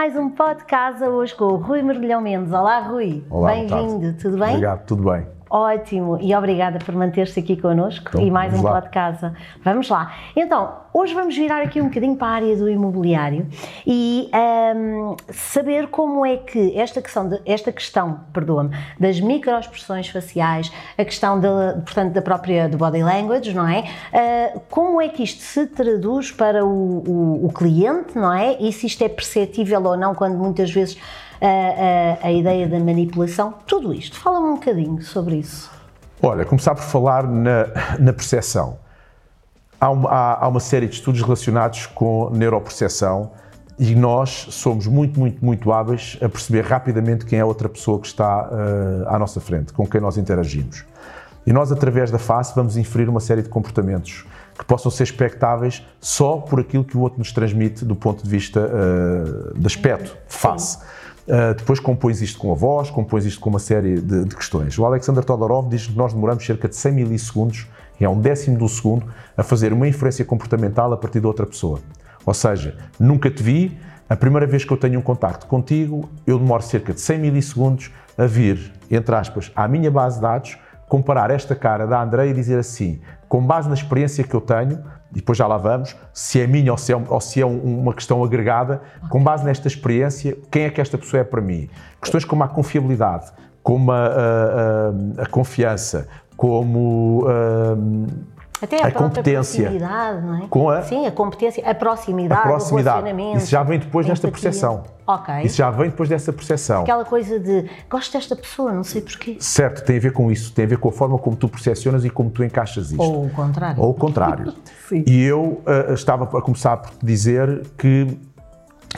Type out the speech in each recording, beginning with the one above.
mais um podcast hoje com o Rui Mergulhão Mendes. Olá, Rui. Olá, Bem-vindo, tudo bem? Obrigado, tudo bem. Ótimo, e obrigada por manter-se aqui connosco Então, e mais um lá. podcast. Vamos lá. Então, hoje vamos virar aqui um bocadinho para a área do imobiliário e ahm, saber como é que esta questão, de- esta questão, perdoa-me, das microexpressões faciais, a questão da, portanto, da própria do body language, não é? Ah, como é que isto se traduz para o, o- o cliente, não é? E se isto é perceptível ou não quando muitas vezes a, a- a ideia da manipulação, tudo isto. Fala-me um bocadinho sobre isso. Olha, começar por falar na, na percepção. Há uma, há- há uma série de estudos relacionados com neuropercepção e nós somos muito, muito, muito hábeis a perceber rapidamente quem é a outra pessoa que está eh, à nossa frente, com quem nós interagimos. E nós, através da face, vamos inferir uma série de comportamentos que possam ser expectáveis só por aquilo que o outro nos transmite do ponto de vista eh, de aspecto, face. Uh, depois compões isto com a voz, compões isto com uma série de, de questões. O Alexander Todorov diz que nós demoramos cerca de 100 milissegundos, é um décimo do segundo, a fazer uma inferência comportamental a partir de outra pessoa. Ou seja, nunca te vi, a primeira vez que eu tenho um contacto contigo, eu demoro cerca de 100 milissegundos a vir, entre aspas, à minha base de dados, comparar esta cara da Andrei e dizer assim, com base na experiência que eu tenho, e depois já lá vamos, se é minha ou se é, ou se é um- uma questão agregada, com base nesta experiência, quem é que esta pessoa é para mim? Questões como a confiabilidade, como a, a- a- a confiança, como a, Até a, A competência. não é? Com a- Sim, a competência, a proximidade, a proximidade. o relacionamento. Isso já vem depois desta percepção. Ok. Isso já vem depois dessa percepção. Aquela coisa de gosto desta pessoa, não sei porquê. Certo, tem a ver com isso, tem a ver com a forma como tu percepcionas e como tu encaixas isto. Ou o contrário. Ou o contrário. E eu ah, estava a começar por te dizer que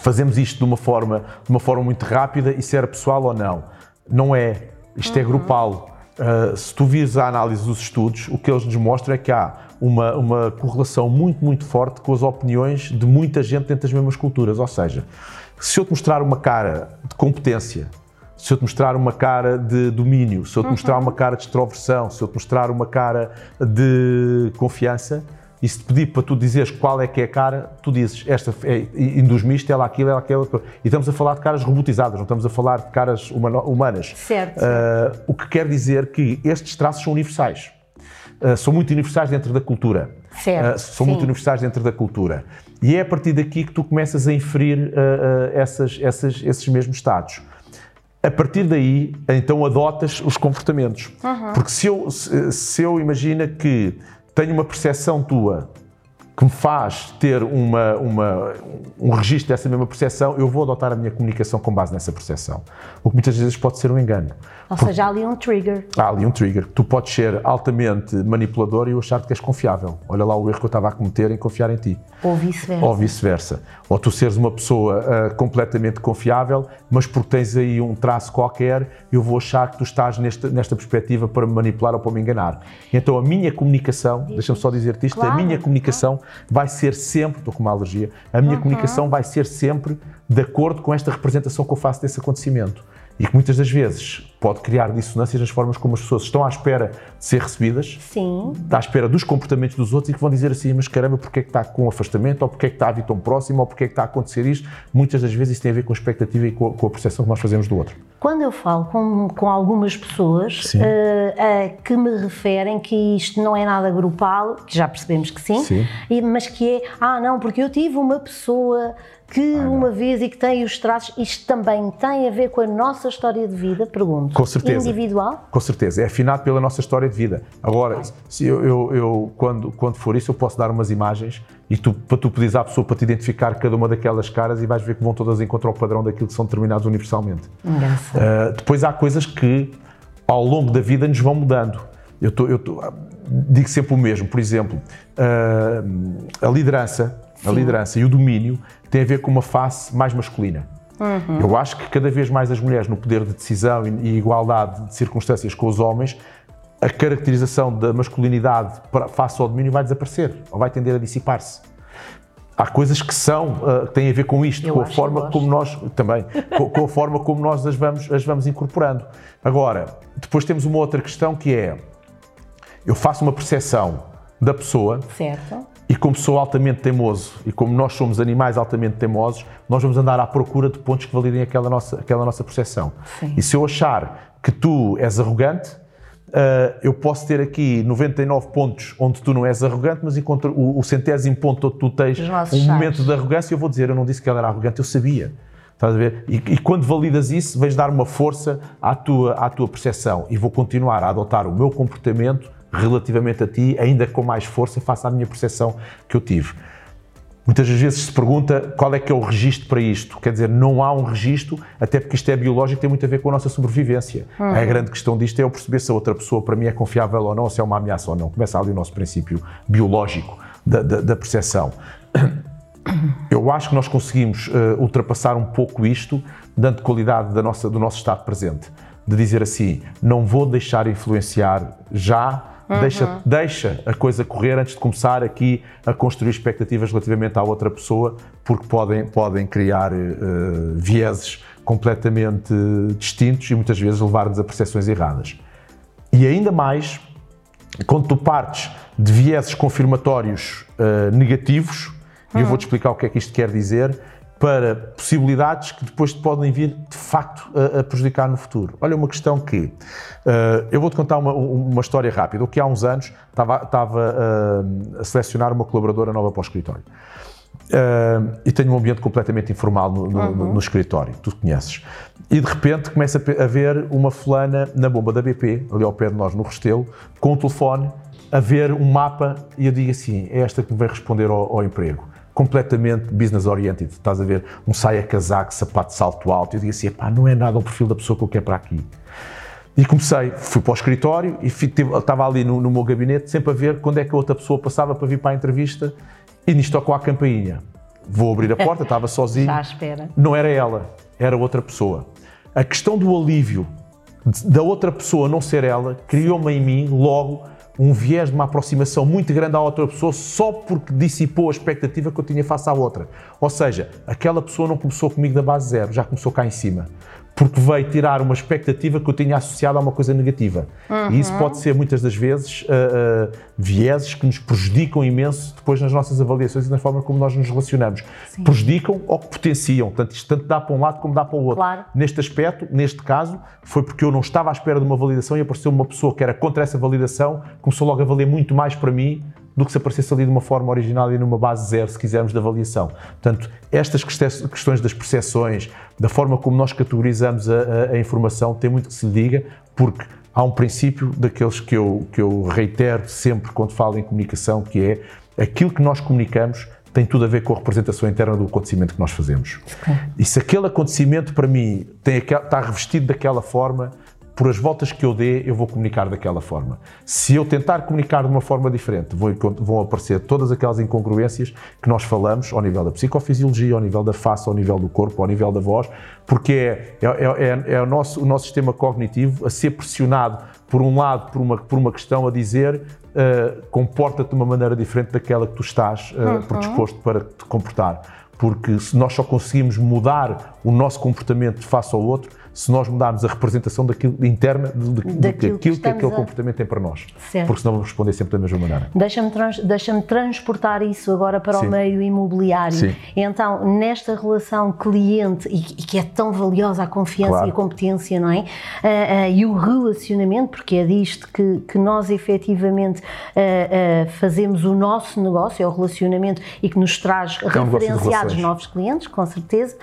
fazemos isto de uma forma, de uma forma muito rápida e se era pessoal ou não. Não é. Isto Uhum. é grupal. Ah, se tu vires a análise dos estudos, o que eles nos mostram é que há uma, uma correlação muito, muito forte com as opiniões de muita gente dentro das mesmas culturas. Ou seja, se eu te mostrar uma cara de competência, se eu te mostrar uma cara de domínio, se eu te mostrar uma cara de extroversão, se eu te mostrar uma cara de confiança, e se te pedir para tu dizeres qual é que é a cara, tu dizes, esta é, induz-me isto, ela aquilo, ela aquela. E estamos a falar de caras robotizadas, não estamos a falar de caras humanas. Certo. Ah, o que quer dizer que estes traços são universais. Ah, são muito universais dentro da cultura. Certo, Ah, são sim. muito universais dentro da cultura. E é a partir daqui que tu começas a inferir ah, essas, essas, esses mesmos estados. A partir daí, então adotas os comportamentos. Porque se eu, se, se eu imagina que tenho uma percepção tua que me faz ter uma, uma, um registro dessa mesma percepção, eu vou adotar a minha comunicação com base nessa percepção. O que muitas vezes pode ser um engano. Ou seja, há ali um trigger. Há ali um trigger. Tu podes ser altamente manipulador e eu achar que és confiável. Olha lá o erro que eu estava a cometer em confiar em ti. Ou vice-versa. Ou vice-versa. Ou tu seres uma pessoa ah, completamente confiável, mas porque tens aí um traço qualquer, eu vou achar que tu estás nesta, nesta perspectiva para me manipular ou para me enganar. Então a minha comunicação, deixa-me só dizer-te isto, Claro, a minha comunicação vai ser sempre, estou com uma alergia, a minha comunicação vai ser sempre de acordo com esta representação que eu faço desse acontecimento. E que muitas das vezes pode criar dissonâncias nas formas como as pessoas estão à espera de ser recebidas, Sim. à espera dos comportamentos dos outros e que vão dizer assim, mas caramba, porque é que está com afastamento, ou porque é que está a vir tão próximo, ou porque é que está a acontecer isto. Muitas das vezes isso tem a ver com a expectativa e com a, com a percepção que nós fazemos do outro. Quando eu falo com, com algumas pessoas eh, que me referem que isto não é nada grupal, que já percebemos que sim, Sim. e- mas que é, ah não, porque eu tive uma pessoa que uma vez e que tem os traços, isto também tem a ver com a nossa história de vida, pergunto. Com certeza. Individual? Com certeza, é afinado pela nossa história de vida. Agora, se eu, eu- eu, quando, quando for isso, eu posso dar umas imagens e tu, para tu pedires à pessoa para te identificar cada uma daquelas caras e vais ver que vão todas encontrar o padrão daquilo que são determinados universalmente. Uh, depois há coisas que ao longo da vida nos vão mudando. Eu, tô, eu tô- digo sempre o mesmo, por exemplo, uh, a liderança, a liderança e o domínio têm a ver com uma face mais masculina. Eu acho que cada vez mais as mulheres no poder de decisão e, igualdade de circunstâncias com os homens, a caracterização da masculinidade para, face ao domínio vai desaparecer ou vai tender a dissipar-se. Há coisas que são, uh, têm a ver com isto, Eu com a forma como nós, também, com, com a forma como nós as vamos, as vamos incorporando. Agora, depois temos uma outra questão que é, eu faço uma percepção da pessoa Certo? E como sou altamente teimoso e como nós somos animais altamente teimosos, nós vamos andar à procura de pontos que validem aquela nossa, aquela nossa percepção. Sim. E se eu achar que tu és arrogante, Uh, eu posso ter aqui 99 pontos onde tu não és arrogante, mas encontro o, o centésimo ponto onde tu tens um chaves. momento de arrogância, eu vou dizer, eu não disse que ela era arrogante, eu sabia. Estás a ver? E, e, quando validas isso, vais dar uma força à tua, à tua percepção e vou continuar a adotar o meu comportamento relativamente a ti, ainda com mais força, face à minha percepção que eu tive. Muitas vezes se pergunta qual é que é o registro para isto. Quer dizer, não há um registro, até porque isto é biológico e tem muito a ver com a nossa sobrevivência. Uhum. A grande questão disto é eu perceber se a outra pessoa para mim é confiável ou não, se é uma ameaça ou não. Começa ali o nosso princípio biológico da, da, da percepção. Eu acho que nós conseguimos uh, ultrapassar um pouco isto, dando qualidade da nossa, do nosso estado presente. De dizer assim, não vou deixar influenciar já Uhum. Deixa, deixa a coisa correr antes de começar aqui a construir expectativas relativamente à outra pessoa, porque podem, podem criar uh, vieses completamente distintos e muitas vezes levar-nos a percepções erradas. E ainda mais, quando tu partes de vieses confirmatórios uh, negativos, uhum. e eu vou-te explicar o que é que isto quer dizer, para possibilidades que depois te podem vir de facto a, a prejudicar no futuro. Olha, uma questão que uh, eu vou-te contar uma, uma, história rápida. O que há uns anos estava, estava uh, a selecionar uma colaboradora nova para o escritório. Uh, e tenho um ambiente completamente informal no, no, uhum. no, no, escritório, tu conheces. E de repente começa a ver uma fulana na bomba da BP, ali ao pé de nós no Restelo, com o telefone, a ver um mapa e eu digo assim: é esta que me vai responder ao, ao emprego completamente business oriented. Estás a ver um saia casaco, sapato de salto alto. Eu digo assim, pá, não é nada o perfil da pessoa que eu quero para aqui. E comecei, fui para o escritório e estava ali no, no, meu gabinete sempre a ver quando é que a outra pessoa passava para vir para a entrevista e nisto tocou a campainha. Vou abrir a porta, estava sozinho. Já à espera. Não era ela, era outra pessoa. A questão do alívio da outra pessoa não ser ela criou-me em mim logo um viés de uma aproximação muito grande à outra pessoa só porque dissipou a expectativa que eu tinha face à outra. Ou seja, aquela pessoa não começou comigo da base zero, já começou cá em cima porque veio tirar uma expectativa que eu tinha associado a uma coisa negativa. Uhum. E isso pode ser, muitas das vezes, uh, uh, vieses que nos prejudicam imenso depois nas nossas avaliações e na forma como nós nos relacionamos. Sim. Prejudicam ou que potenciam. Portanto, isto tanto dá para um lado como dá para o outro. Claro. Neste aspecto, neste caso, foi porque eu não estava à espera de uma validação e apareceu uma pessoa que era contra essa validação, começou logo a valer muito mais para mim do que se aparecesse ali de uma forma original e numa base zero, se quisermos, de avaliação. Portanto, estas questões das percepções, da forma como nós categorizamos a, a, a informação, tem muito que se lhe diga, porque há um princípio daqueles que eu, que eu reitero sempre quando falo em comunicação, que é aquilo que nós comunicamos tem tudo a ver com a representação interna do acontecimento que nós fazemos. E se aquele acontecimento, para mim, tem, está revestido daquela forma, por as voltas que eu dê, eu vou comunicar daquela forma. Se eu tentar comunicar de uma forma diferente, vão aparecer todas aquelas incongruências que nós falamos ao nível da psicofisiologia, ao nível da face, ao nível do corpo, ao nível da voz, porque é, é, é, é o, nosso, o nosso sistema cognitivo a ser pressionado, por um lado, por uma, por uma questão a dizer uh, comporta-te de uma maneira diferente daquela que tu estás uh, uhum. predisposto para te comportar. Porque se nós só conseguimos mudar o nosso comportamento face ao outro, se nós mudarmos a representação daquilo interna de, daquilo que, que aquele a... comportamento tem para nós. Certo. Porque senão vamos responder sempre da mesma maneira. Deixa-me trans, deixa transportar isso agora para Sim. o meio imobiliário. Sim. Então, nesta relação cliente, e, e, que é tão valiosa a confiança claro. e a competência, não é? Uh, uh, e o relacionamento, porque é disto que, que nós efetivamente uh, fazemos o nosso negócio, é o relacionamento e que nos traz é um referenciados novos clientes, com certeza.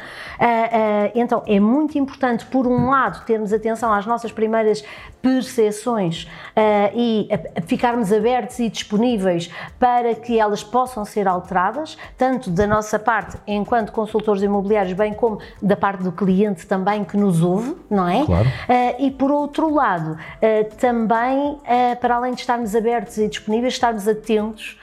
então, é muito importante, por um lado, termos atenção às nossas primeiras percepções uh, e a, a ficarmos abertos e disponíveis para que elas possam ser alteradas, tanto da nossa parte, enquanto consultores imobiliários, bem como da parte do cliente também que nos ouve, não é? Claro. Uh, e por outro lado, uh, também, para além de estarmos abertos e disponíveis, estarmos atentos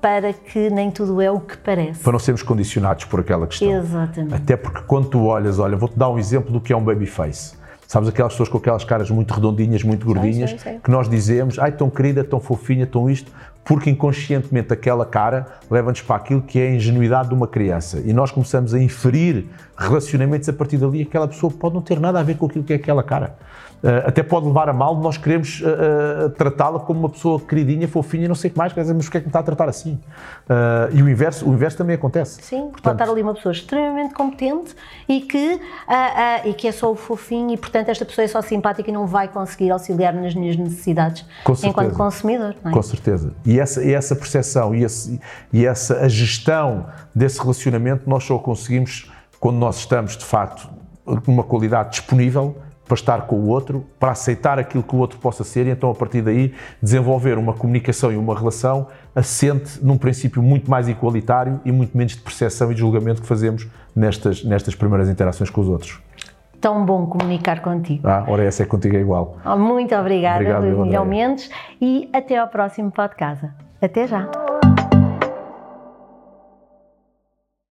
para que nem tudo é o que parece. Para não sermos condicionados por aquela questão. Exatamente. Até porque quando tu olhas, olha, vou-te dar um exemplo do que é um baby face. Sabes aquelas pessoas com aquelas caras muito redondinhas, muito gordinhas, que nós dizemos, ai, tão querida, tão fofinha, tão isto. Porque inconscientemente aquela cara leva-nos para aquilo que é a ingenuidade de uma criança e nós começamos a inferir relacionamentos a partir dali. Aquela pessoa pode não ter nada a ver com aquilo que é aquela cara. Uh, até pode levar a mal nós queremos uh, uh, tratá-la como uma pessoa queridinha, fofinha, não sei o que mais, mas o que é que me está a tratar assim? e o inverso, o inverso também acontece. Sim, portanto, pode estar ali uma pessoa extremamente competente e que, e que é só o fofinho e, portanto, esta pessoa é só simpática e não vai conseguir auxiliar nas minhas necessidades enquanto consumidor. É? Com certeza. E essa, e essa percepção e, esse, e essa a gestão desse relacionamento nós só conseguimos quando nós estamos, de facto, numa qualidade disponível para estar com o outro, para aceitar aquilo que o outro possa ser e então a partir daí desenvolver uma comunicação e uma relação assente num princípio muito mais igualitário e muito menos de percepção e de julgamento que fazemos nestas, nestas primeiras interações com os outros. Tão bom comunicar contigo. Ah, ora essa é contigo é igual. Muito obrigada, Obrigado, Luís Mendes, e até ao próximo podcast. Até já.